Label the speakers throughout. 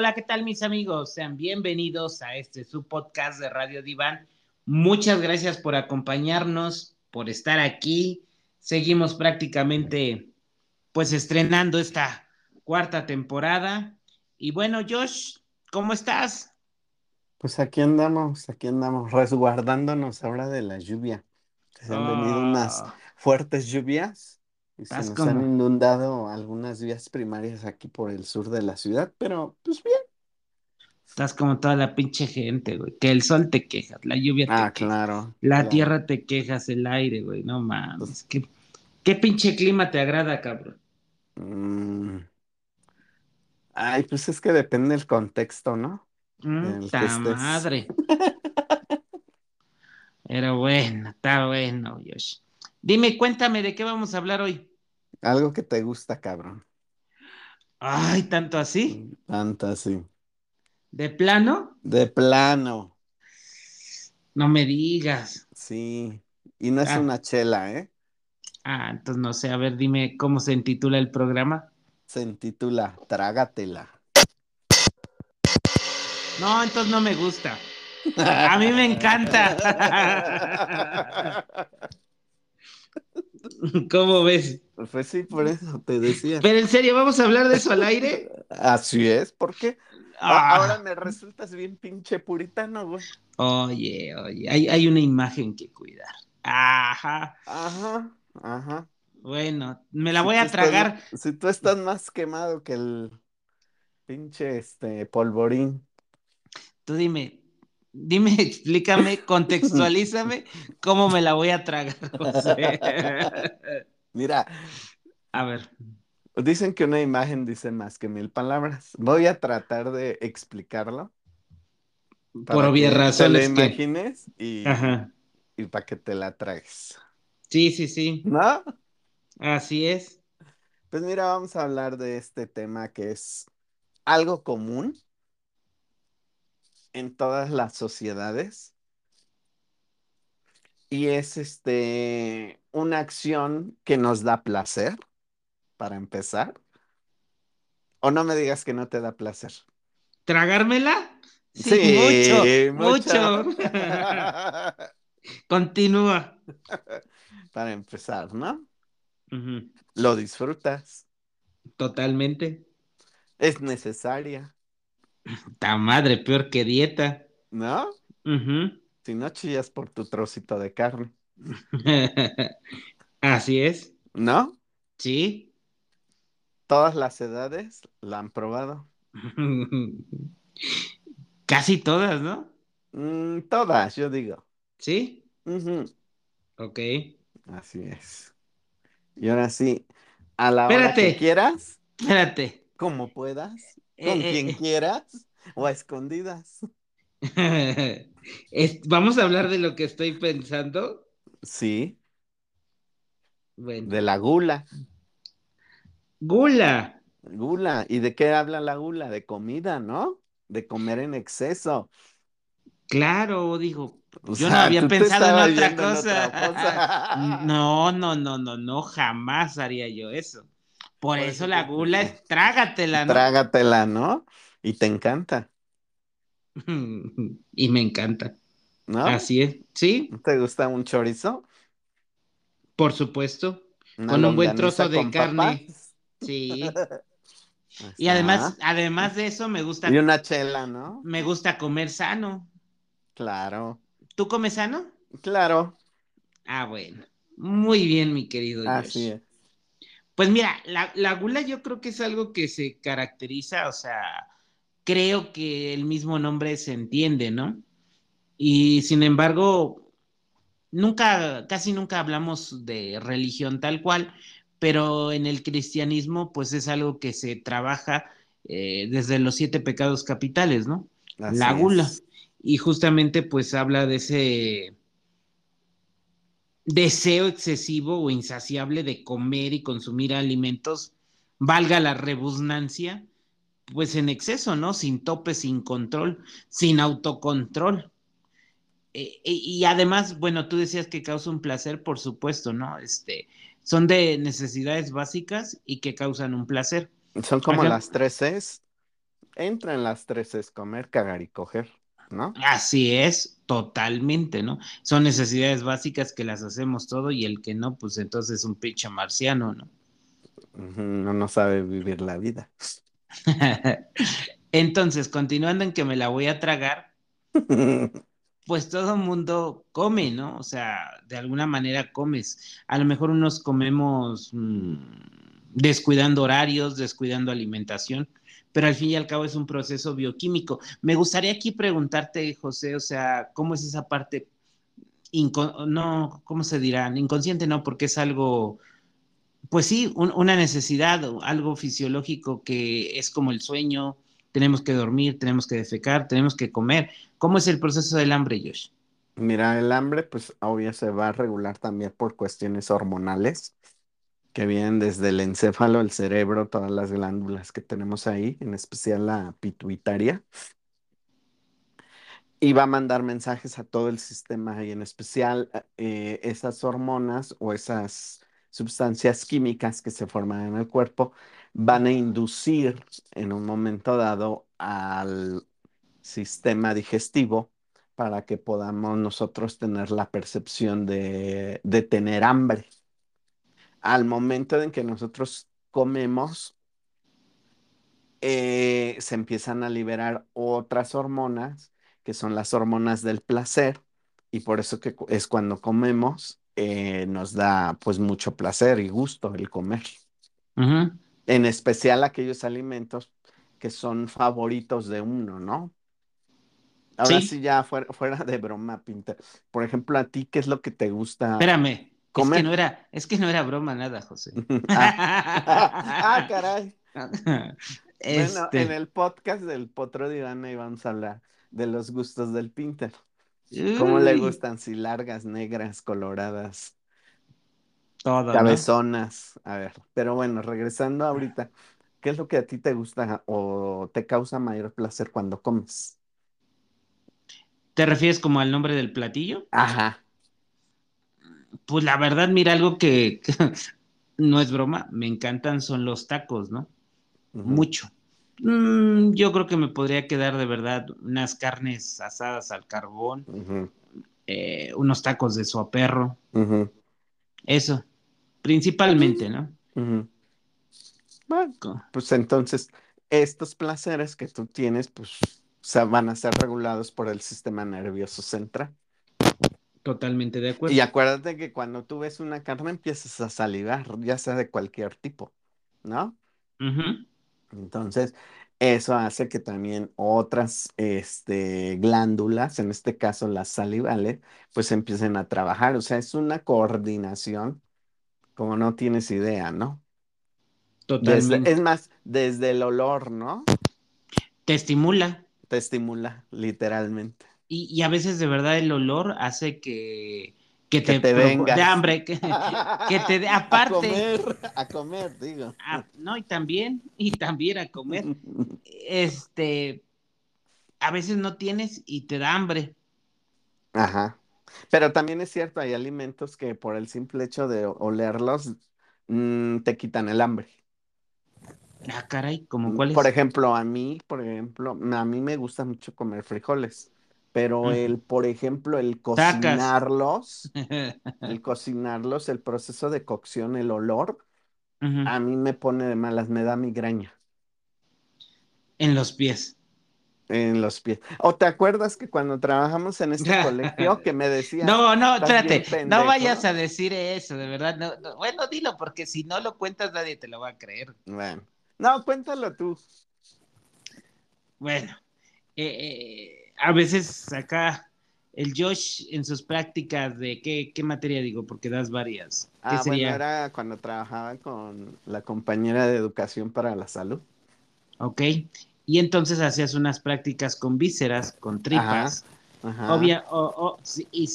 Speaker 1: Hola, ¿qué tal mis amigos? Sean bienvenidos a este su podcast de Radio Diván. Muchas gracias por acompañarnos, por estar aquí. Seguimos prácticamente pues estrenando esta cuarta temporada. Y bueno, Josh, ¿cómo estás?
Speaker 2: Pues aquí andamos, aquí andamos, resguardándonos ahora de la lluvia. Se han venido unas
Speaker 1: Ah,
Speaker 2: fuertes lluvias y se
Speaker 1: estás
Speaker 2: nos han
Speaker 1: como,
Speaker 2: inundado algunas vías primarias aquí por el sur de la ciudad, pero pues bien.
Speaker 1: estás como toda la pinche gente, güey. Que el sol te quejas, la lluvia te
Speaker 2: Ah, claro,
Speaker 1: la
Speaker 2: claro.
Speaker 1: tierra te quejas, el aire, güey. No
Speaker 2: Pues,
Speaker 1: mames. ¿Qué, qué pinche clima te agrada, cabrón?
Speaker 2: mm, ay, pues es que depende del contexto, ¿no? En el que
Speaker 1: ¡Ta
Speaker 2: estés.
Speaker 1: madre! Pero bueno, está bueno, Josh. Dime, cuéntame de qué vamos a hablar hoy.
Speaker 2: Algo que te gusta, cabrón.
Speaker 1: Ay, tanto así.
Speaker 2: Tanto así.
Speaker 1: ¿De plano?
Speaker 2: De plano,
Speaker 1: No me digas.
Speaker 2: sí. Y no es
Speaker 1: Ah,
Speaker 2: una chela, ¿eh?
Speaker 1: ah, entonces no sé, a ver, dime cómo se intitula el programa.
Speaker 2: Se intitula Trágatela.
Speaker 1: No, entonces no me gusta. A mí me encanta. ¿Cómo ves?
Speaker 2: Pues sí, por eso te decía.
Speaker 1: Pero en serio, ¿vamos a hablar de eso al aire?
Speaker 2: Así es, ¿por qué? A- Ahora
Speaker 1: Ah,
Speaker 2: me resultas bien pinche puritano, güey.
Speaker 1: oye, oye, hay, hay una imagen que cuidar. Ajá.
Speaker 2: Ajá, ajá.
Speaker 1: Bueno, me la voy a
Speaker 2: estás,
Speaker 1: tragar.
Speaker 2: si tú estás más quemado que el pinche este polvorín.
Speaker 1: Tú dime, dime, explícame, contextualízame cómo me la voy a tragar, José.
Speaker 2: Mira,
Speaker 1: A ver,
Speaker 2: dicen que una imagen dice más que mil palabras. Voy a tratar de explicarlo
Speaker 1: por
Speaker 2: para
Speaker 1: obvias
Speaker 2: que te lo
Speaker 1: razones que...
Speaker 2: imagines y,
Speaker 1: Ajá.
Speaker 2: y para que te la tragues.
Speaker 1: Sí, sí, sí,
Speaker 2: ¿No?
Speaker 1: así es.
Speaker 2: Pues mira, vamos a hablar de este tema que es algo común en todas las sociedades y es este una acción que nos da placer, para empezar. O no me digas que no te da placer.
Speaker 1: ¿Tragármela? Sí, mucho,
Speaker 2: Sí,
Speaker 1: mucho.
Speaker 2: mucho.
Speaker 1: Continúa.
Speaker 2: Para empezar, ¿no? Lo disfrutas,
Speaker 1: Totalmente.
Speaker 2: es necesaria,
Speaker 1: Ta madre, peor que dieta.
Speaker 2: ¿no?
Speaker 1: Ujú.
Speaker 2: Si no chillas por tu trocito de carne,
Speaker 1: Así es.
Speaker 2: ¿no?
Speaker 1: Sí.
Speaker 2: Todas las edades la han probado.
Speaker 1: Casi todas, ¿no?
Speaker 2: Mm, todas, yo digo.
Speaker 1: Sí.
Speaker 2: Ujú,
Speaker 1: Ok.
Speaker 2: Así es. Y ahora sí, a la hora que
Speaker 1: Espérate,
Speaker 2: quieras,
Speaker 1: espérate.
Speaker 2: como puedas, con
Speaker 1: eh,
Speaker 2: quien
Speaker 1: eh.
Speaker 2: quieras o a escondidas.
Speaker 1: Es- Vamos a hablar de lo que estoy pensando.
Speaker 2: Sí,
Speaker 1: Bueno,
Speaker 2: de la gula.
Speaker 1: gula.
Speaker 2: Gula. ¿Y de qué habla la gula? De comida, ¿no? De comer en exceso.
Speaker 1: Claro, dijo.
Speaker 2: O
Speaker 1: Yo no había pensado en otra
Speaker 2: en otra
Speaker 1: cosa. No, no, no, no, no, jamás haría yo eso. Por
Speaker 2: Por
Speaker 1: eso
Speaker 2: eso
Speaker 1: la gula es trágatela, ¿no?
Speaker 2: Trágatela, ¿no? Y te encanta,
Speaker 1: Y me encanta.
Speaker 2: ¿no?
Speaker 1: Así es. Sí,
Speaker 2: ¿No ¿Te gusta un chorizo?
Speaker 1: por supuesto.
Speaker 2: ¿Una
Speaker 1: Con un buen trozo de carne.
Speaker 2: papas?
Speaker 1: Sí. Y además, además de eso, me
Speaker 2: Y
Speaker 1: gusta,
Speaker 2: una chela, ¿no?
Speaker 1: me gusta comer sano.
Speaker 2: Claro,
Speaker 1: ¿Tú comes sano?
Speaker 2: claro,
Speaker 1: Ah, bueno. Muy bien, mi querido
Speaker 2: así
Speaker 1: Josh.
Speaker 2: es.
Speaker 1: Pues mira, la, la gula yo creo que es algo que se caracteriza, o sea, creo que el mismo nombre se entiende, ¿no? Y sin embargo, nunca, casi nunca hablamos de religión tal cual, pero en el cristianismo, pues es algo que se trabaja eh, desde los siete pecados capitales, ¿no? La gula.
Speaker 2: es.
Speaker 1: Y justamente pues habla de ese deseo excesivo o insaciable de comer y consumir alimentos, valga la rebusnancia, pues en exceso, ¿no? Sin tope, sin control, sin autocontrol. Eh, eh, y además, bueno, tú decías que causa un placer, por supuesto, ¿no? Este, son de necesidades básicas y que causan un placer.
Speaker 2: Son como
Speaker 1: Ajá.
Speaker 2: las tres Cs. entra en las tres es comer, cagar y coger, ¿no?
Speaker 1: Así es, totalmente, ¿no? Son necesidades básicas que las hacemos todo y el que no, pues entonces es un pinche marciano, ¿no?
Speaker 2: No, no sabe vivir la vida.
Speaker 1: entonces, continuando en que me la voy a tragar, pues todo el mundo come, ¿no? O sea, de alguna manera comes. A lo mejor unos comemos mmm, descuidando horarios, descuidando alimentación, pero al fin y al cabo es un proceso bioquímico. Me gustaría aquí preguntarte, José, o sea, ¿cómo es esa parte? no, ¿cómo se dirá? Inconsciente, no, porque es algo, pues sí, un, una necesidad, algo fisiológico que es como el sueño, tenemos que dormir, tenemos que defecar, tenemos que comer. ¿Cómo es el proceso del hambre, Josh?
Speaker 2: Mira, el hambre, pues obvio se va a regular también por cuestiones hormonales que vienen desde el encéfalo, el cerebro, todas las glándulas que tenemos ahí, en especial la pituitaria. Y va a mandar mensajes a todo el sistema y en especial eh, esas hormonas o esas sustancias químicas que se forman en el cuerpo van a inducir en un momento dado al sistema digestivo para que podamos nosotros tener la percepción de, de tener hambre al momento en que nosotros comemos, eh, se empiezan a liberar otras hormonas, que son las hormonas del placer, y por eso que es cuando comemos, eh, nos da pues mucho placer y gusto el comer. En especial aquellos alimentos que son favoritos de uno, ¿no? Ahora sí, ya fuera, fuera, de broma, Pinter. Por ejemplo, a ti, ¿qué es lo que te gusta?
Speaker 1: Espérame, es que no era, es que no era broma nada, José.
Speaker 2: ah, ah caray. Bueno, en este. el podcast del Potro de Ivana íbamos a hablar de los gustos del Pinter. ¿Cómo le gustan? Si largas, negras, coloradas. Todo. Cabezonas. A ver, pero bueno, regresando ahorita, ¿qué es lo que a ti te gusta o te causa mayor placer cuando comes?
Speaker 1: ¿Te refieres como al nombre del platillo?
Speaker 2: Ajá
Speaker 1: pues la verdad, mira, algo que, no es broma, me encantan son los tacos, ¿no? Mucho. Mm, yo creo que me podría quedar de verdad unas carnes asadas al carbón, eh, unos tacos de suaperro. Eso, principalmente, ¿no?
Speaker 2: Bueno, pues entonces, estos placeres que tú tienes, pues van a ser regulados por el sistema nervioso central.
Speaker 1: Totalmente de acuerdo.
Speaker 2: Y acuérdate que cuando tú ves una carne empiezas a salivar, ya sea de cualquier tipo, ¿no? Entonces, eso hace que también otras este, glándulas, en este caso las salivales, pues empiecen a trabajar. O sea, es una coordinación como no tienes idea, ¿no? Totalmente. es más, desde el olor, ¿no?
Speaker 1: Te estimula.
Speaker 2: Te estimula, literalmente.
Speaker 1: Y, a veces de verdad el olor hace que, que, te, te de hambre, que, te dé aparte. A
Speaker 2: comer, a comer, digo.
Speaker 1: no, y también, y también a comer. este, a veces no tienes y te da hambre.
Speaker 2: Ajá. Pero también es cierto, hay alimentos que por el simple hecho de olerlos mm, te quitan el hambre.
Speaker 1: Ah, caray, ¿como cuáles?
Speaker 2: Por ejemplo, a mí, por ejemplo, a mí me gusta mucho comer frijoles pero el, por ejemplo, el cocinarlos, el cocinarlos, el proceso de cocción, el olor, a mí me pone de malas, me da migraña.
Speaker 1: En los pies.
Speaker 2: En los pies. ¿O te acuerdas que cuando trabajamos en este colegio que me decían...
Speaker 1: No, no, espérate, no vayas a decir eso, de verdad. bueno, dilo, porque si no lo cuentas nadie te lo va a creer.
Speaker 2: Bueno, no, cuéntalo tú.
Speaker 1: Bueno, eh, eh a veces acá el Josh en sus prácticas de qué, qué materia digo, porque das varias.
Speaker 2: ah, bueno, era cuando trabajaba con la compañera de educación para la salud.
Speaker 1: Ok. Y entonces hacías unas prácticas con vísceras, con tripas. Ajá, Obvia, y,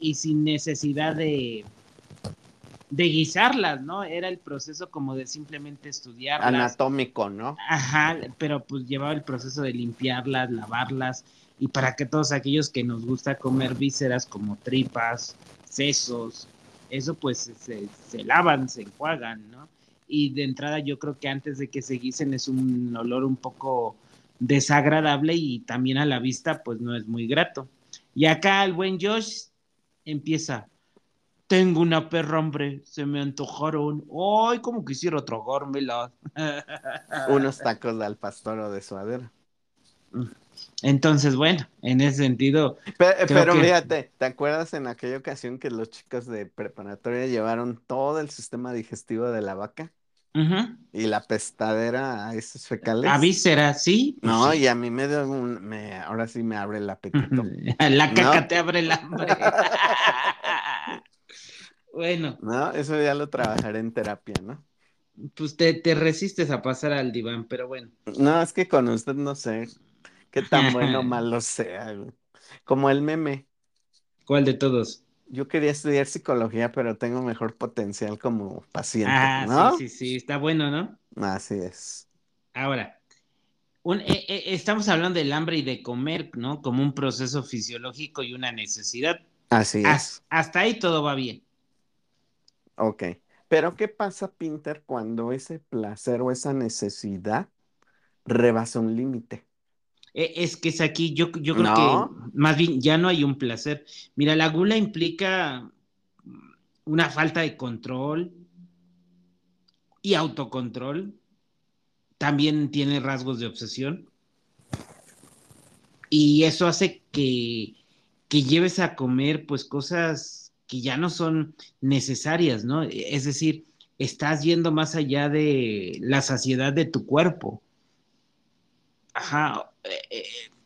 Speaker 1: y sin necesidad de, de guisarlas, ¿no? Era el proceso como de simplemente estudiarlas.
Speaker 2: Anatómico, ¿no?
Speaker 1: Ajá, pero pues llevaba el proceso de limpiarlas, lavarlas y para que todos aquellos que nos gusta comer vísceras como tripas, sesos, eso pues se, lavan, se enjuagan, ¿no? Y de entrada yo creo que antes de que se guisen es un olor un poco desagradable y también a la vista pues no es muy grato. Y acá el buen Josh empieza, tengo una perra, hombre, se me antojaron. Ay, como quisiera tragármela.
Speaker 2: Unos tacos al pastor o de suadera.
Speaker 1: Entonces, bueno, en ese sentido.
Speaker 2: Pero, fíjate, ¿te acuerdas en aquella ocasión que los chicos de preparatoria llevaron todo el sistema digestivo de la vaca? Y la pestadera a esos fecales.
Speaker 1: A víscera, sí.
Speaker 2: No, y a mí me dio un, me, ahora sí me abre el apetito.
Speaker 1: la caca te abre el hambre. bueno.
Speaker 2: No, eso ya lo trabajaré en terapia, ¿no?
Speaker 1: Pues te, te resistes a pasar al diván, pero bueno.
Speaker 2: No, es que con usted no sé qué tan bueno o malo sea. Como el meme.
Speaker 1: ¿Cuál de todos?
Speaker 2: Yo quería estudiar psicología, pero tengo mejor potencial como paciente, ah,
Speaker 1: ¿no? Sí, sí, sí, está bueno, ¿no?
Speaker 2: Así es.
Speaker 1: Ahora, eh, eh, estamos hablando del hambre y de comer, ¿no? Como un proceso fisiológico y una necesidad.
Speaker 2: Así es.
Speaker 1: hasta ahí todo va bien.
Speaker 2: Ok. Pero ¿qué pasa, Pinter, cuando ese placer o esa necesidad rebasa un límite?
Speaker 1: E, es que es aquí, yo, yo creo que más bien ya no hay un placer. Mira, la gula implica una falta de control y autocontrol. También tiene rasgos de obsesión. Y eso hace que, que lleves a comer pues cosas que ya no son necesarias, ¿no? Es decir, estás yendo más allá de la saciedad de tu cuerpo. Ajá,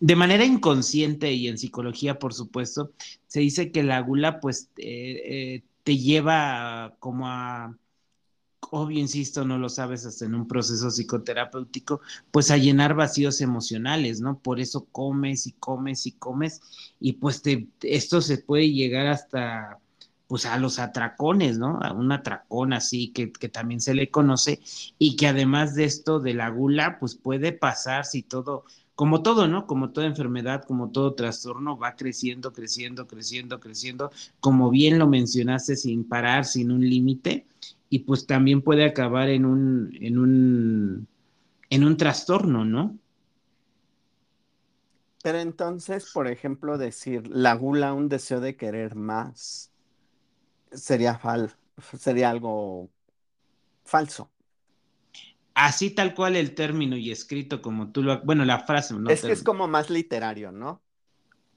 Speaker 1: de manera inconsciente y en psicología, por supuesto, se dice que la gula, pues, eh, eh, te lleva como a, obvio, insisto, no lo sabes hasta en un proceso psicoterapéutico, pues a llenar vacíos emocionales, ¿no? Por eso comes y comes y comes y pues te, esto se puede llegar hasta pues a los atracones, ¿no? A un atracón así que, que, también se le conoce y que además de esto de la gula, pues puede pasar si todo, como todo, ¿no? Como toda enfermedad, como todo trastorno, va creciendo, creciendo, creciendo, creciendo, como bien lo mencionaste, sin parar, sin un límite, y pues también puede acabar en un, en un, en un trastorno, ¿no?
Speaker 2: Pero entonces, por ejemplo, decir la gula, un deseo de querer más, sería, fal sería algo falso
Speaker 1: así tal cual el término y escrito como tú lo, bueno, la frase, ¿no?
Speaker 2: Es que es como más literario, ¿no?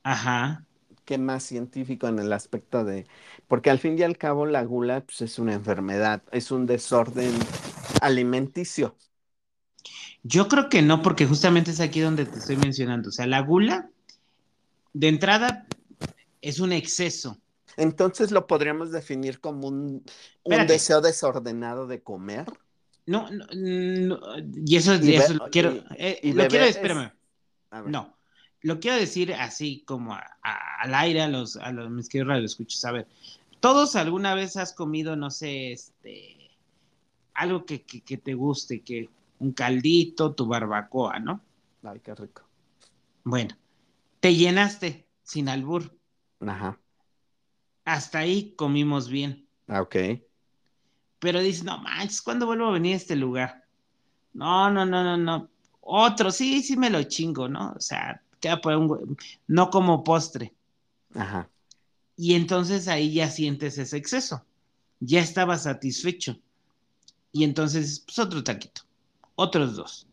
Speaker 1: Ajá.
Speaker 2: Que más científico en el aspecto de, porque al fin y al cabo la gula pues, es una enfermedad, es un desorden alimenticio.
Speaker 1: Yo creo que no, porque justamente es aquí donde te estoy mencionando. O sea, la gula, de entrada, es un exceso.
Speaker 2: Entonces lo podríamos definir como un, un deseo desordenado de comer.
Speaker 1: No, no, y eso, eso lo quiero, eh, lo quiero, espérame. No, lo quiero decir así como al aire a los, a los mis queridos escuchas. A ver, todos alguna vez has comido, no sé, este, algo que, que, te guste, que un caldito, tu barbacoa, ¿no?
Speaker 2: Ay, qué rico.
Speaker 1: Bueno, te llenaste sin albur.
Speaker 2: Ajá.
Speaker 1: Hasta ahí comimos bien.
Speaker 2: Ah, ok
Speaker 1: pero dices, no manches, ¿cuándo vuelvo a venir a este lugar? No, no, no, no, no. Otro, sí, sí me lo chingo, ¿no? O sea, queda por un, no como postre.
Speaker 2: Ajá.
Speaker 1: Y entonces ahí ya sientes ese exceso. Ya estaba satisfecho. Y entonces, pues otro taquito, otros dos.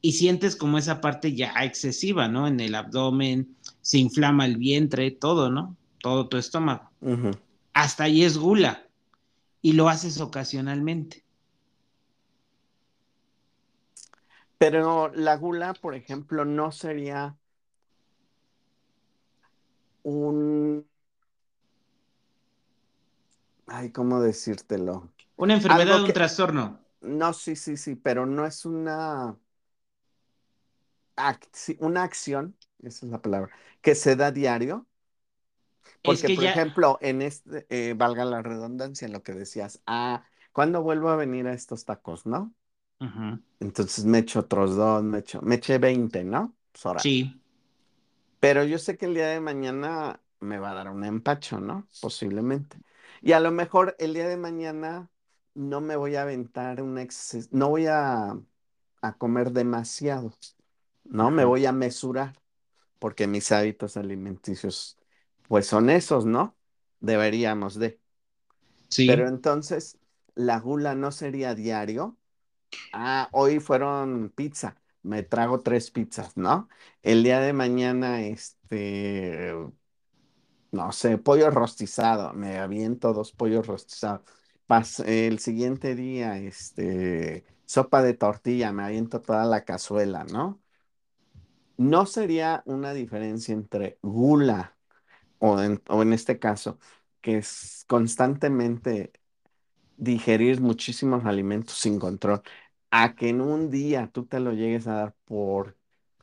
Speaker 1: Y sientes como esa parte ya excesiva, ¿no? En el abdomen, se inflama el vientre, todo, ¿no? Todo tu estómago. Hasta ahí es gula y lo haces ocasionalmente.
Speaker 2: Pero la gula, por ejemplo, no sería un... Ay, ¿cómo decírtelo?
Speaker 1: Una enfermedad o un trastorno.
Speaker 2: No, sí, sí, sí, pero no es una... una acción, esa es la palabra, que se da diario porque, por ejemplo, en este, eh, valga la redundancia en lo que decías, ah, ¿cuándo vuelvo a venir a estos tacos, no? Entonces me echo otros dos, me echo, me eché 20, ¿no?
Speaker 1: Pues sí.
Speaker 2: Pero yo sé que el día de mañana me va a dar un empacho, ¿no? Posiblemente. Y a lo mejor el día de mañana no me voy a aventar un exceso, no voy a, a comer demasiado. ¿no? Me voy a mesurar porque mis hábitos alimenticios, pues son esos, ¿no? Deberíamos de. Pero
Speaker 1: Sí,
Speaker 2: entonces, la gula no sería diario. Ah, hoy fueron pizza. Me trago tres pizzas, ¿no? El día de mañana, este, no sé, pollo rostizado. Me aviento dos pollos rostizados. Pas- el siguiente día, este, sopa de tortilla. Me aviento toda la cazuela, ¿no? No sería una diferencia entre gula o en, o en este caso, que es constantemente digerir muchísimos alimentos sin control, a que en un día tú te lo llegues a dar por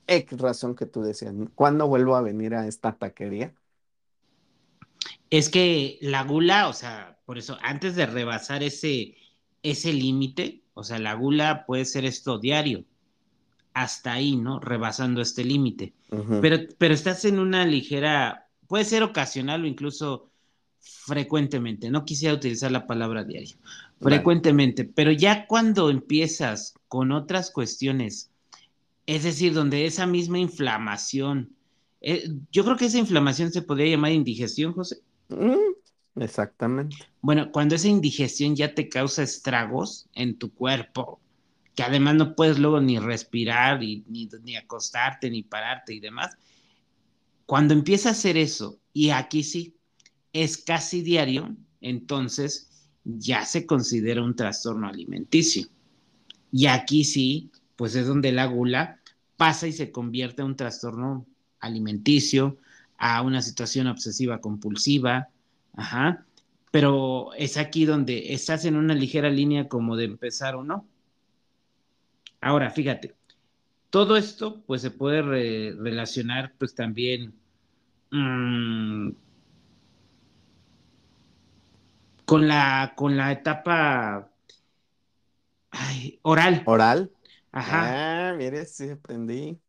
Speaker 2: X razón que tú decías, ¿cuándo vuelvo a venir a esta taquería?
Speaker 1: es que la gula, o sea, por eso, antes de rebasar ese, ese límite, o sea, la gula puede ser esto diario, hasta ahí, ¿no? Rebasando este límite. Pero, pero estás en una ligera, puede ser ocasional o incluso frecuentemente, no quisiera utilizar la palabra diario,
Speaker 2: vale.
Speaker 1: frecuentemente, pero ya cuando empiezas con otras cuestiones, es decir, donde esa misma inflamación, eh, yo creo que esa inflamación se podría llamar indigestión, José.
Speaker 2: Mm, exactamente.
Speaker 1: Bueno, cuando esa indigestión ya te causa estragos en tu cuerpo, que además no puedes luego ni respirar, y, ni, ni acostarte, ni pararte y demás, cuando empieza a hacer eso, y aquí sí, es casi diario, entonces ya se considera un trastorno alimenticio. Y aquí sí, pues es donde la gula pasa y se convierte en un trastorno alimenticio, a una situación obsesiva compulsiva, ajá. Pero es aquí donde estás en una ligera línea como de empezar o no. Ahora, fíjate, todo esto pues se puede re relacionar pues también mmm, con la con la etapa ay, oral,
Speaker 2: Oral.
Speaker 1: ajá,
Speaker 2: Ah, mire, sí aprendí.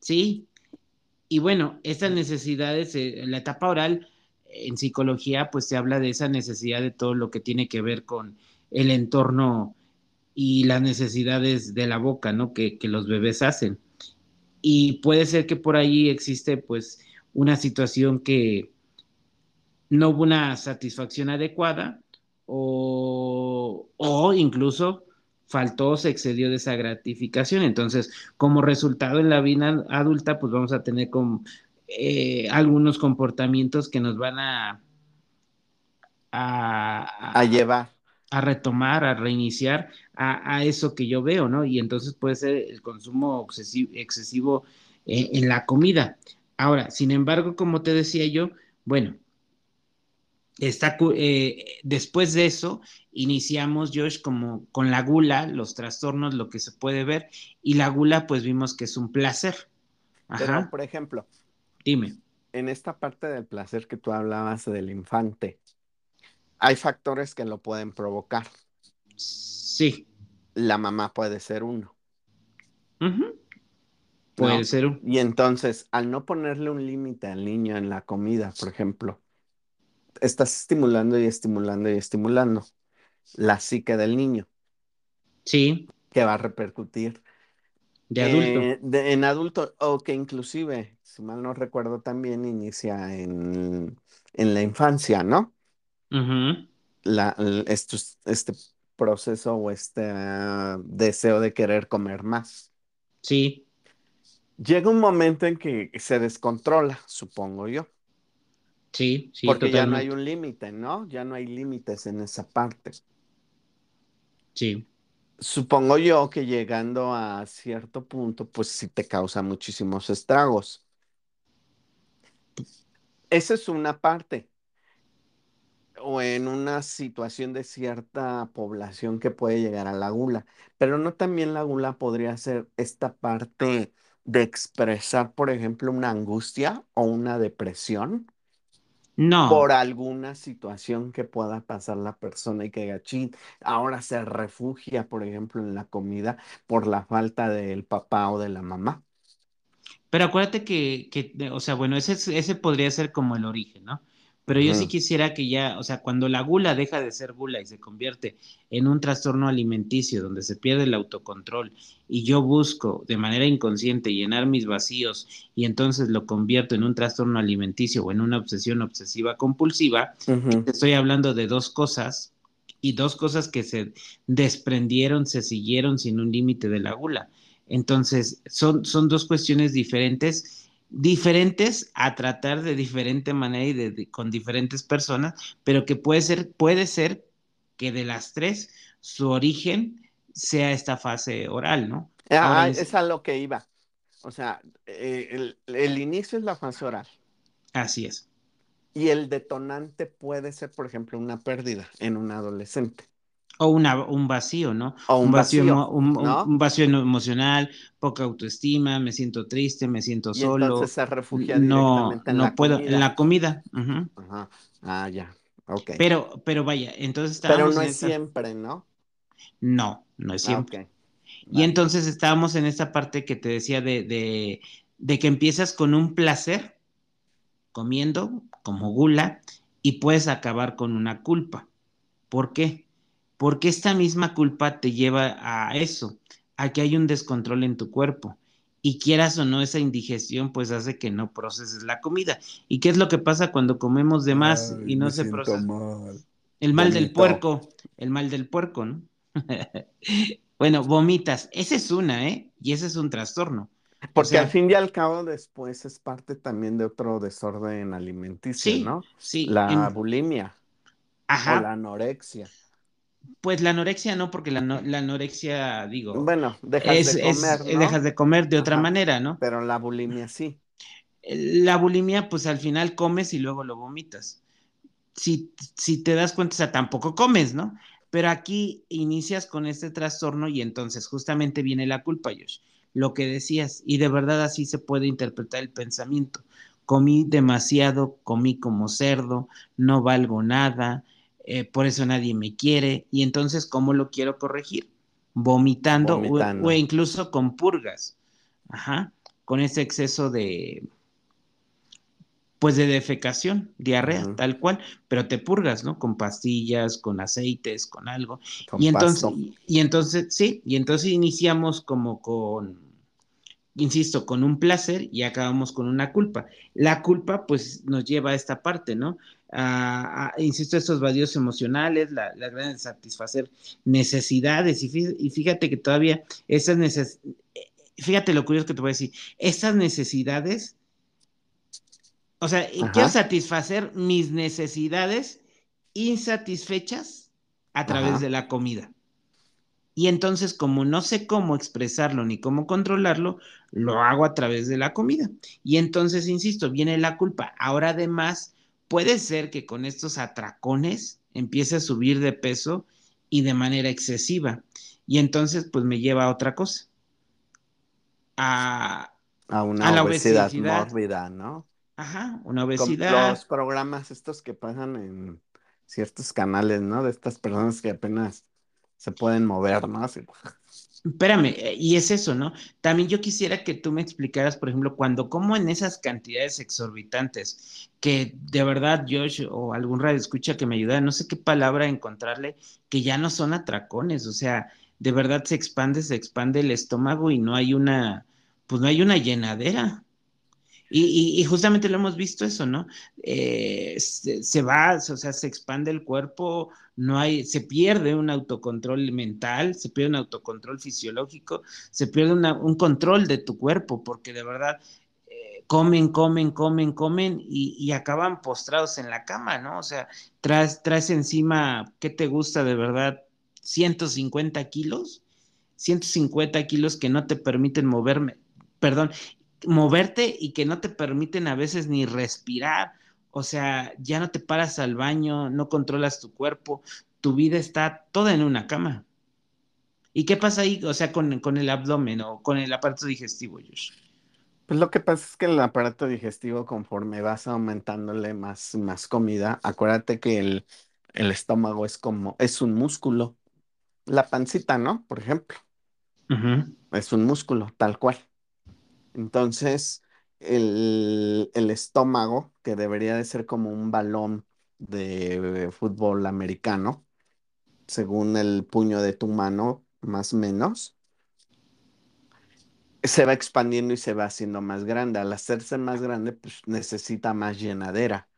Speaker 1: sí, Y bueno, estas necesidades, eh, la etapa oral en psicología, pues se habla de esa necesidad de todo lo que tiene que ver con el entorno y las necesidades de la boca, ¿no? Que, que los bebés hacen. Y puede ser que por ahí existe, pues, una situación que no hubo una satisfacción adecuada o, o incluso faltó se excedió de esa gratificación. Entonces, como resultado en la vida adulta, pues vamos a tener como, eh, algunos comportamientos que nos van A
Speaker 2: a, llevar.
Speaker 1: A retomar, a reiniciar a, a, eso que yo veo, ¿no? Y entonces puede ser el consumo excesivo, excesivo eh, en la comida. Ahora, sin embargo, como te decía yo, bueno, Está, eh, después de eso, iniciamos, Josh, como con la gula, los trastornos, lo que se puede ver, y la gula, pues vimos que es un placer.
Speaker 2: Pero,
Speaker 1: Ajá,
Speaker 2: por ejemplo,
Speaker 1: dime.
Speaker 2: en esta parte del placer que tú hablabas del infante, hay factores que lo pueden provocar.
Speaker 1: Sí,
Speaker 2: La mamá puede ser uno.
Speaker 1: uh -huh. puede
Speaker 2: ¿no?
Speaker 1: ser un...
Speaker 2: Y entonces, al no ponerle un límite al niño en la comida, por ejemplo, estás estimulando y estimulando y estimulando la psique del niño,
Speaker 1: Sí,
Speaker 2: que va a repercutir
Speaker 1: de adulto.
Speaker 2: eh, de- en adulto, o que inclusive, si mal no recuerdo, también inicia en, en la infancia, ¿no? La, estos- este proceso o este uh, deseo de querer comer más.
Speaker 1: Sí,
Speaker 2: Llega un momento en que se descontrola, supongo yo.
Speaker 1: sí, sí,
Speaker 2: Porque ya no hay
Speaker 1: totalmente.
Speaker 2: un límite, ¿no? Ya no hay límites en esa parte.
Speaker 1: Sí.
Speaker 2: Supongo yo que llegando a cierto punto, pues sí te causa muchísimos estragos. Esa es una parte. O en una situación de cierta población que puede llegar a la gula. Pero no también la gula podría ser esta parte de expresar, por ejemplo, una angustia o una depresión. por
Speaker 1: No,
Speaker 2: alguna situación que pueda pasar la persona y que gachín ahora se refugia, por ejemplo, en la comida por la falta del papá o de la mamá.
Speaker 1: pero acuérdate que, que o sea, bueno, ese, ese podría ser como el origen, ¿no? Pero yo sí quisiera que ya, o sea, cuando la gula deja de ser gula y se convierte en un trastorno alimenticio donde se pierde el autocontrol y yo busco de manera inconsciente llenar mis vacíos y entonces lo convierto en un trastorno alimenticio o en una obsesión obsesiva compulsiva, estoy hablando de dos cosas y dos cosas que se desprendieron, se siguieron sin un límite de la gula. Entonces, son, son dos cuestiones diferentes diferentes a tratar de diferente manera y de, con diferentes personas, pero que puede ser, puede ser que de las tres su origen sea esta fase oral, ¿no?
Speaker 2: Ah, es... a lo que iba. O sea, eh, el, el, inicio es la fase oral.
Speaker 1: Así es.
Speaker 2: Y el detonante puede ser, por ejemplo, una pérdida en un adolescente.
Speaker 1: O una, un vacío, ¿no?
Speaker 2: O un, vacío,
Speaker 1: un, vacío emocional, poca autoestima, me siento triste, me siento
Speaker 2: y
Speaker 1: solo.
Speaker 2: Entonces se refugia directamente en
Speaker 1: no
Speaker 2: la
Speaker 1: puedo,
Speaker 2: comida.
Speaker 1: en la comida.
Speaker 2: Ajá. Ah, ya. Ok.
Speaker 1: Pero, pero vaya, entonces
Speaker 2: Pero
Speaker 1: estábamos
Speaker 2: no
Speaker 1: en
Speaker 2: es
Speaker 1: esta-
Speaker 2: siempre, ¿no?
Speaker 1: No, no es
Speaker 2: Ah,
Speaker 1: siempre.
Speaker 2: ok.
Speaker 1: Y
Speaker 2: Vale.
Speaker 1: entonces estábamos en esta parte que te decía de, de, de que empiezas con un placer, comiendo, como gula, y puedes acabar con una culpa. ¿Por qué? Porque esta misma culpa te lleva a eso, a que hay un descontrol en tu cuerpo. Y quieras o no, esa indigestión pues hace que no proceses la comida. ¿Y qué es lo que pasa cuando comemos de más
Speaker 2: Ay,
Speaker 1: y no se procesa?
Speaker 2: mal.
Speaker 1: El mal del puerco, el mal del puerco, ¿no? bueno, vomitas, esa es una, ¿eh? Y ese es un trastorno.
Speaker 2: Porque
Speaker 1: sea-
Speaker 2: al fin y al cabo después es parte también de otro desorden alimenticio,
Speaker 1: Sí,
Speaker 2: ¿no?
Speaker 1: sí.
Speaker 2: La
Speaker 1: en-
Speaker 2: bulimia
Speaker 1: ajá,
Speaker 2: o la anorexia.
Speaker 1: Pues la anorexia no, porque la, no- la anorexia, digo,
Speaker 2: Bueno, dejas
Speaker 1: es,
Speaker 2: de comer,
Speaker 1: eh,
Speaker 2: ¿no?
Speaker 1: dejas de comer de otra manera, ¿no?
Speaker 2: Pero la bulimia sí.
Speaker 1: La bulimia, pues al final comes y luego lo vomitas. Si, si te das cuenta, o sea, tampoco comes, ¿no? Pero aquí inicias con este trastorno y entonces justamente viene la culpa, Josh. Lo que decías, y de verdad así se puede interpretar el pensamiento. Comí demasiado, comí como cerdo, no valgo nada, eh, por eso nadie me quiere. Y entonces, ¿cómo lo quiero corregir? Vomitando, o-
Speaker 2: Vomitando.
Speaker 1: O, incluso con purgas. Ajá. Con ese exceso de, pues de defecación, diarrea, tal cual, pero te purgas, ¿no? Con pastillas, con aceites, con algo.
Speaker 2: Con
Speaker 1: y entonces, y entonces, sí, y entonces iniciamos como con, insisto, con un placer y acabamos con una culpa. La culpa, pues, nos lleva a esta parte, ¿no? A, a, insisto, estos vacíos emocionales, la, la gran satisfacer necesidades, y fí- y fíjate que todavía esas necesidades, fíjate lo curioso que te voy a decir, esas necesidades, o sea,
Speaker 2: Ajá.
Speaker 1: quiero satisfacer mis necesidades insatisfechas a través
Speaker 2: Ajá.
Speaker 1: de la comida. Y entonces, como no sé cómo expresarlo ni cómo controlarlo, lo hago a través de la comida. Y entonces, insisto, viene la culpa. Ahora además, puede ser que con estos atracones empiece a subir de peso y de manera excesiva. Y entonces, pues me lleva a otra cosa. A,
Speaker 2: A una
Speaker 1: a
Speaker 2: obesidad,
Speaker 1: obesidad.
Speaker 2: mórbida, ¿no?
Speaker 1: ajá, una
Speaker 2: Con
Speaker 1: obesidad.
Speaker 2: los programas estos que pasan en ciertos canales, ¿no? De estas personas que apenas se pueden mover, ¿no?
Speaker 1: Espérame, eh, y es eso, ¿no? También yo quisiera que tú me explicaras, por ejemplo, cuando como en esas cantidades exorbitantes, que de verdad Josh o algún radio escucha que me ayuda, no sé qué palabra encontrarle, que ya no son atracones, o sea, de verdad se expande, se expande el estómago y no hay una, pues no hay una llenadera. Y, y, justamente lo hemos visto eso, ¿no? Eh, se, va, o sea, se expande el cuerpo, no hay, se pierde un autocontrol mental, se pierde un autocontrol fisiológico, se pierde un control de tu cuerpo, porque de verdad eh, comen, comen, comen, comen y, y, acaban postrados en la cama, ¿no? O sea, traes, traes encima, ¿qué te gusta de verdad? 150 kilos, 150 kilos que no te permiten moverme, perdón, moverte y que no te permiten a veces ni respirar. O sea, ya no te paras al baño, no controlas tu cuerpo, tu vida está toda en una cama. ¿Y qué pasa ahí? O sea, con, con el abdomen o con el aparato digestivo, Josh.
Speaker 2: Pues lo que pasa es que el aparato digestivo, conforme vas aumentándole más, más comida, acuérdate que el, el estómago es como, es un músculo. La pancita, ¿no? Por ejemplo.
Speaker 1: Uh -huh.
Speaker 2: Es un músculo, tal cual. Entonces, el, el estómago, que debería de ser como un balón de fútbol americano, según el puño de tu mano, más o menos, se va expandiendo y se va haciendo más grande. Al hacerse más grande, pues necesita más llenadera,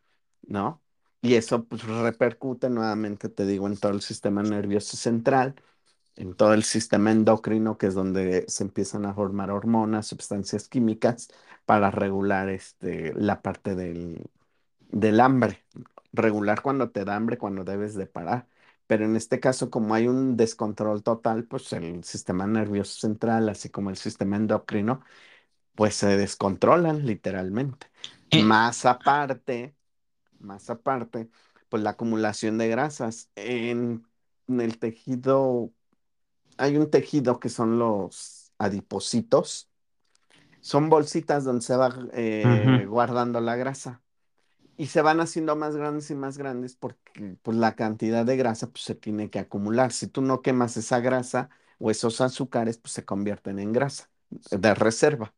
Speaker 2: ¿no? Y eso pues repercute nuevamente, te digo, en todo el sistema nervioso central, en todo el sistema endocrino, que es donde se empiezan a formar hormonas, sustancias químicas para regular este, la parte del, del hambre. Regular cuando te da hambre, cuando debes de parar. Pero en este caso, como hay un descontrol total, pues el sistema nervioso central, así como el sistema endocrino, pues se descontrolan literalmente.
Speaker 1: Eh.
Speaker 2: Más aparte, más aparte, pues la acumulación de grasas en, en el tejido, hay un tejido que son los adipocitos, son bolsitas donde se va eh, guardando la grasa y se van haciendo más grandes y más grandes porque pues, la cantidad de grasa pues, se tiene que acumular. Si tú no quemas esa grasa o esos azúcares, pues se convierten en grasa de reserva.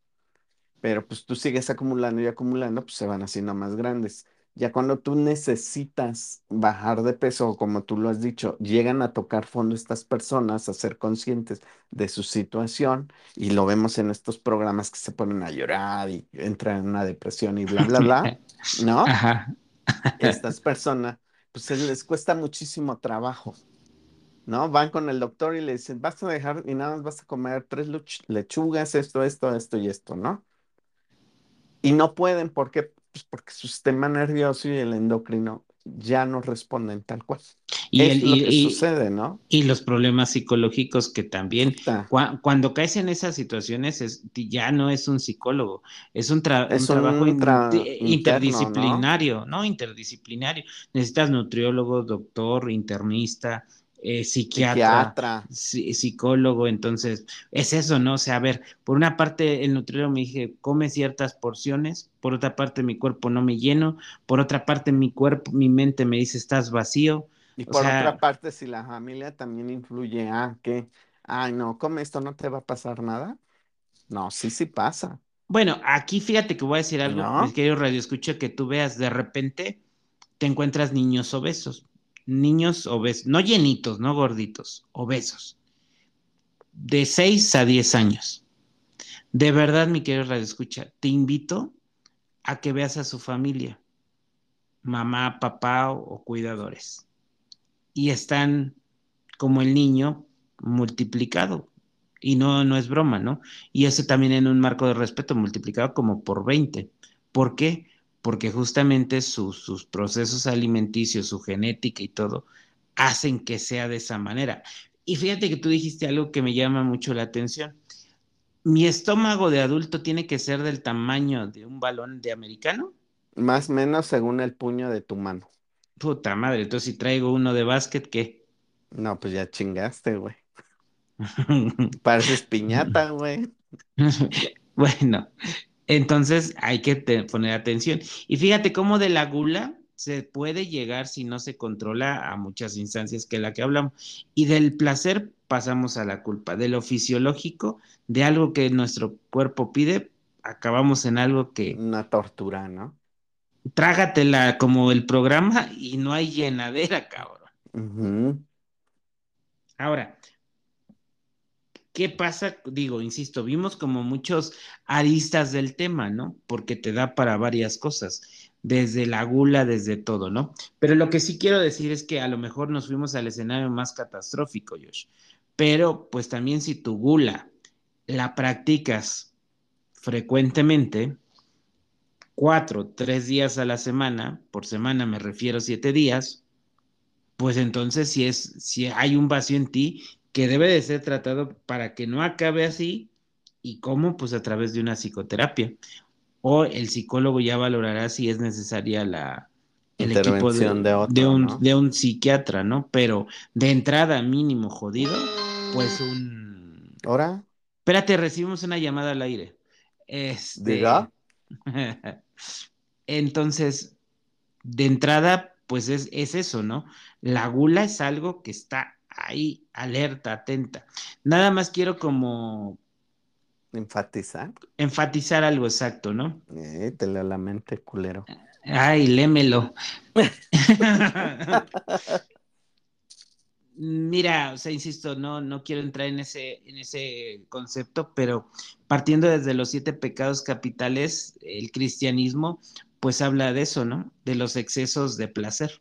Speaker 2: Pero pues tú sigues acumulando y acumulando, pues se van haciendo más grandes. Ya cuando tú necesitas bajar de peso, como tú lo has dicho, llegan a tocar fondo estas personas, a ser conscientes de su situación, y lo vemos en estos programas que se ponen a llorar y entran en una depresión y bla, bla, bla, ¿no?
Speaker 1: Ajá.
Speaker 2: estas personas, pues les cuesta muchísimo trabajo, ¿no? Van con el doctor y le dicen, vas a dejar y nada más vas a comer tres lechugas, esto, esto, esto y esto, ¿no? Y no pueden, ¿por qué? Pues porque su sistema nervioso y el endocrino ya no responden tal cual.
Speaker 1: Y, el,
Speaker 2: Es lo
Speaker 1: y,
Speaker 2: que
Speaker 1: y-
Speaker 2: sucede, ¿no?
Speaker 1: y los problemas psicológicos que también, cuando caes en esas situaciones, es- ya no es un psicólogo, es un, tra- un
Speaker 2: es
Speaker 1: trabajo interdisciplinario, ¿no? Interdisciplinario. Necesitas nutriólogo, doctor, internista, eh, psiquiatra,
Speaker 2: Psiquiatra.
Speaker 1: psi- psicólogo, entonces es eso, ¿no? O sea, a ver, por una parte el nutriólogo me dije, come ciertas porciones, por otra parte mi cuerpo no me lleno, por otra parte mi cuerpo, mi mente me dice, estás vacío.
Speaker 2: Y
Speaker 1: O
Speaker 2: por otra parte, si la familia también influye a que, ay, no, come esto, no te va a pasar nada. No, sí, sí pasa,
Speaker 1: Bueno, aquí fíjate que voy a decir algo,
Speaker 2: ¿no?
Speaker 1: queridos Radio Escucha, que tú veas de repente te encuentras niños obesos, niños obesos, no llenitos, no gorditos, obesos, de 6 a 10 años. De verdad, mi querido Radio Escucha, te invito a que veas a su familia, mamá, papá o, o cuidadores, y están como el niño multiplicado. Y no, no es broma, ¿no? Y eso también en un marco de respeto multiplicado como por 20. ¿Por qué? Porque justamente sus, sus procesos alimenticios, su genética y todo, hacen que sea de esa manera. Y fíjate que tú dijiste algo que me llama mucho la atención. Mi estómago de adulto tiene que ser del tamaño de un balón de americano.
Speaker 2: Más o menos según el puño de tu mano.
Speaker 1: Puta madre, entonces si traigo uno de básquet, ¿qué?
Speaker 2: No, pues ya chingaste, güey. Pareces piñata, güey.
Speaker 1: bueno, entonces hay que poner atención. Y fíjate cómo de la gula se puede llegar si no se controla a muchas instancias que la que hablamos. Y del placer pasamos a la culpa. De lo fisiológico, de algo que nuestro cuerpo pide, acabamos en algo que
Speaker 2: Una tortura, ¿no?
Speaker 1: trágatela como el programa y no hay llenadera, cabrón. Ahora, ¿qué pasa? Digo, insisto, vimos como muchos aristas del tema, ¿no? Porque te da para varias cosas, desde la gula, desde todo, ¿no? Pero lo que sí quiero decir es que a lo mejor nos fuimos al escenario más catastrófico, Josh. Pero pues también si tu gula la practicas frecuentemente, cuatro, tres días a la semana, por semana me refiero siete días, pues entonces si es, si hay un vacío en ti que debe de ser tratado para que no acabe así, y cómo, pues a través de una psicoterapia. O el psicólogo ya valorará si es necesaria la, el equipo de,
Speaker 2: Intervención de
Speaker 1: de
Speaker 2: otro,
Speaker 1: un,
Speaker 2: ¿no?
Speaker 1: de un psiquiatra, ¿no? Pero de entrada mínimo jodido, pues un...
Speaker 2: ¿Ahora?
Speaker 1: Espérate, recibimos una llamada al aire. Este...
Speaker 2: ¿Diga?
Speaker 1: Entonces, de entrada, pues es, es eso, ¿no? La gula es algo que está ahí, alerta, atenta. Nada más quiero como
Speaker 2: Enfatizar.
Speaker 1: Enfatizar algo exacto, ¿no?
Speaker 2: Eh, te leo la mente, culero.
Speaker 1: Ay, lémelo. Mira, o sea, insisto, no, no quiero entrar en ese, en ese concepto, pero partiendo desde los siete pecados capitales, el cristianismo, pues habla de eso, ¿no? De los excesos de placer.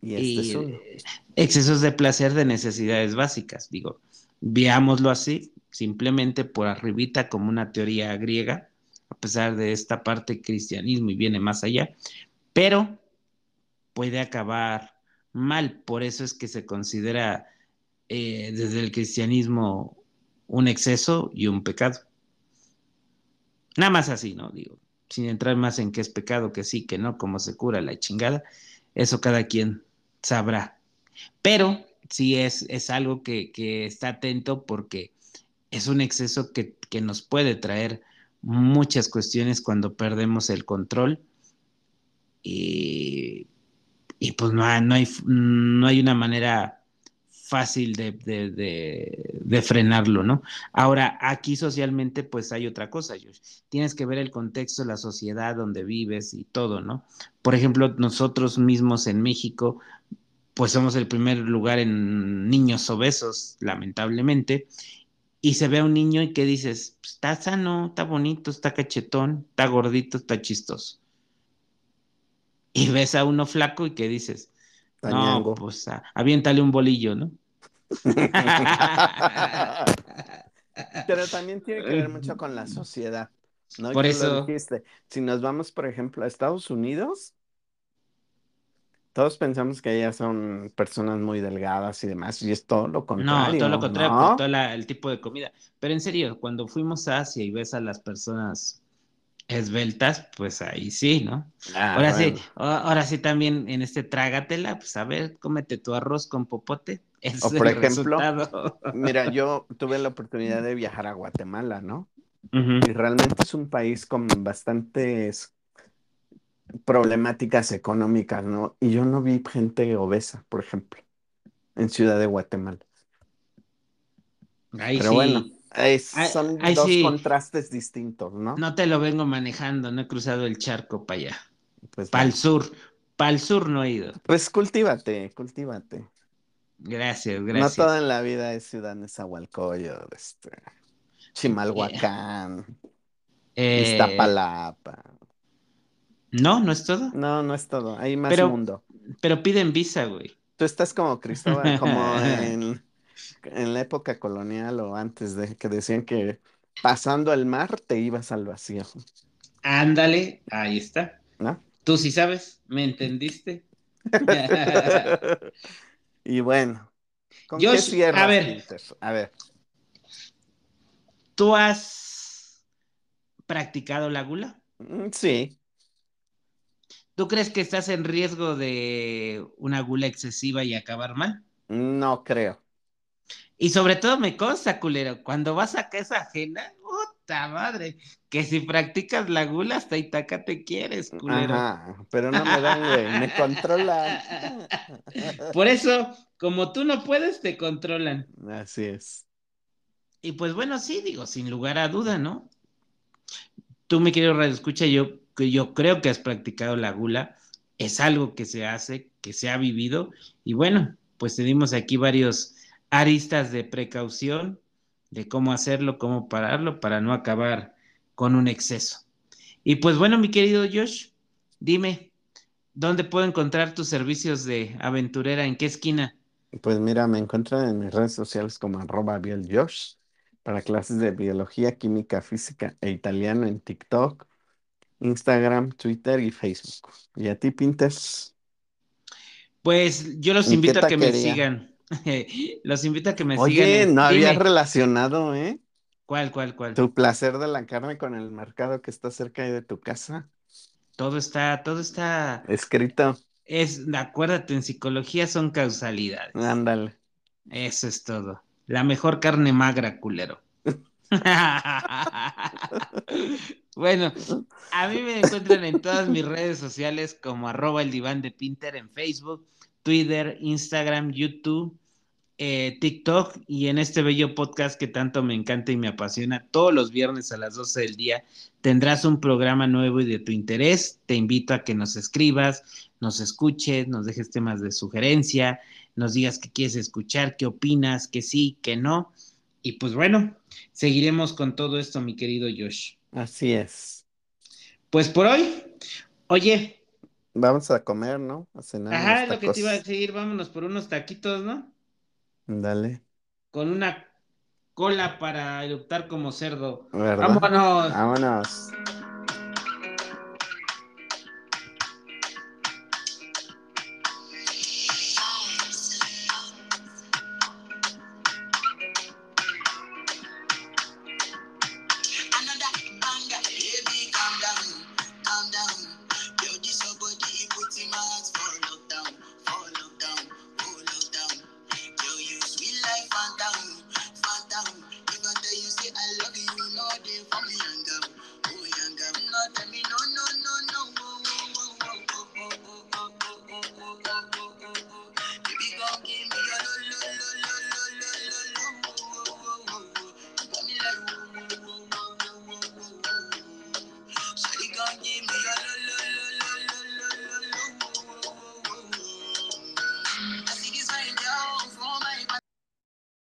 Speaker 2: Y este.
Speaker 1: Excesos de placer de necesidades básicas, digo, veámoslo así, simplemente por arribita como una teoría griega, a pesar de esta parte cristianismo y viene más allá, pero puede acabar mal. Por eso es que se considera eh, desde el cristianismo un exceso y un pecado. Nada más así, ¿no? Digo, sin entrar más en qué es pecado, que sí, que no, cómo se cura la chingada, eso cada quien sabrá. Pero sí es, es algo que, que está atento porque es un exceso que, que nos puede traer muchas cuestiones cuando perdemos el control y y pues no no hay, no hay una manera fácil de, de, de, frenarlo, ¿no? Ahora, aquí socialmente, pues hay otra cosa, Josh. Tienes que ver el contexto, la sociedad donde vives y todo, ¿no? Por ejemplo, nosotros mismos en México, pues somos el primer lugar en niños obesos, lamentablemente, y se ve a un niño y que dices, pues, está sano, está bonito, está cachetón, está gordito, está chistoso y ves a uno flaco y que dices, no, pues aviéntale un bolillo, ¿no?
Speaker 2: Pero también tiene que ver mucho con la sociedad, ¿no?
Speaker 1: Por eso.
Speaker 2: Si nos vamos, por ejemplo, a Estados Unidos, todos pensamos que ellas son personas muy delgadas y demás, y es todo lo contrario.
Speaker 1: No, todo lo contrario, por todo el tipo de comida. Pero en serio, cuando fuimos a Asia y ves a las personas esbeltas, pues ahí sí, ¿no? Ah, ahora sí, ahora sí también en este trágatela, pues a ver, cómete tu arroz con popote.
Speaker 2: o por ejemplo, mira, yo tuve la oportunidad de viajar a Guatemala, ¿no? Y realmente es un país con bastantes problemáticas económicas, ¿no? Y yo no vi gente obesa, por ejemplo, en Ciudad de Guatemala.
Speaker 1: Ahí
Speaker 2: Pero bueno, son dos contrastes distintos, ¿no?
Speaker 1: No te lo vengo manejando, no he cruzado el charco para allá. Pues para el sur, para el sur no he ido.
Speaker 2: Pues cultívate, cultívate.
Speaker 1: Gracias, gracias.
Speaker 2: No toda en la vida es Ciudad Nezahualcóyotl, este, Chimalhuacán, eh, Iztapalapa.
Speaker 1: No, no es todo.
Speaker 2: No, no es todo. Hay más mundo.
Speaker 1: Pero piden visa, güey.
Speaker 2: Tú estás como Cristóbal, como en en la época colonial o antes de que decían que pasando el mar te ibas al vacío.
Speaker 1: Ándale, ahí está. ¿No? Tú sí sabes, ¿me entendiste?
Speaker 2: y bueno, ¿con qué cierras,
Speaker 1: a ver,
Speaker 2: A ver.
Speaker 1: ¿Tú has practicado la gula?
Speaker 2: Mm, sí.
Speaker 1: ¿Tú crees que estás en riesgo de una gula excesiva y acabar mal?
Speaker 2: No creo.
Speaker 1: Y sobre todo me consta, culero, cuando vas a casa ajena, puta madre, que si practicas la gula hasta Itaca te quieres, culero.
Speaker 2: Ajá, pero no me dan, güey, me controlan.
Speaker 1: Por eso, como tú no puedes, te controlan.
Speaker 2: Así es.
Speaker 1: Y pues bueno, sí, digo, sin lugar a duda, ¿no? Tú, mi querido Radio Escucha, yo, yo creo que has practicado la gula, es algo que se hace, que se ha vivido, y bueno, pues tenemos aquí varios aristas de precaución de cómo hacerlo, cómo pararlo para no acabar con un exceso. Y pues bueno, mi querido Josh, dime, ¿dónde puedo encontrar tus servicios de aventurera? ¿En qué esquina?
Speaker 2: Pues mira, me encuentran en mis redes sociales como arroba Josh para clases de biología, química, física e italiano en TikTok, Instagram, Twitter y Facebook. ¿Y a ti, Pinterest?
Speaker 1: Pues yo los invito a que me sigan. Los invito a que me sigan.
Speaker 2: Oye, no había relacionado, ¿eh?
Speaker 1: ¿Cuál, cuál, cuál?
Speaker 2: Tu placer de la carne con el mercado que está cerca de tu casa.
Speaker 1: Todo está, todo está.
Speaker 2: Escrito.
Speaker 1: Es, acuérdate, en psicología son causalidades.
Speaker 2: Ándale.
Speaker 1: Eso es todo. La mejor carne magra, culero. bueno, a mí me encuentran en todas mis redes sociales como arroba el diván de Pinter en Facebook, Twitter, Instagram, YouTube eh, TikTok y en este bello podcast que tanto me encanta y me apasiona, todos los viernes a las 12 del día tendrás un programa nuevo y de tu interés. Te invito a que nos escribas, nos escuches, nos dejes temas de sugerencia, nos digas qué quieres escuchar, qué opinas, que sí, que no. Y pues bueno, seguiremos con todo esto, mi querido Josh.
Speaker 2: Así es.
Speaker 1: Pues por hoy, oye.
Speaker 2: Vamos a comer, ¿no? A cenar.
Speaker 1: Ajá, lo que te iba a decir, vámonos por unos taquitos, ¿no?
Speaker 2: Dale.
Speaker 1: Con una cola para eruptar como cerdo.
Speaker 2: ¿Verdad?
Speaker 1: Vámonos.
Speaker 2: Vámonos.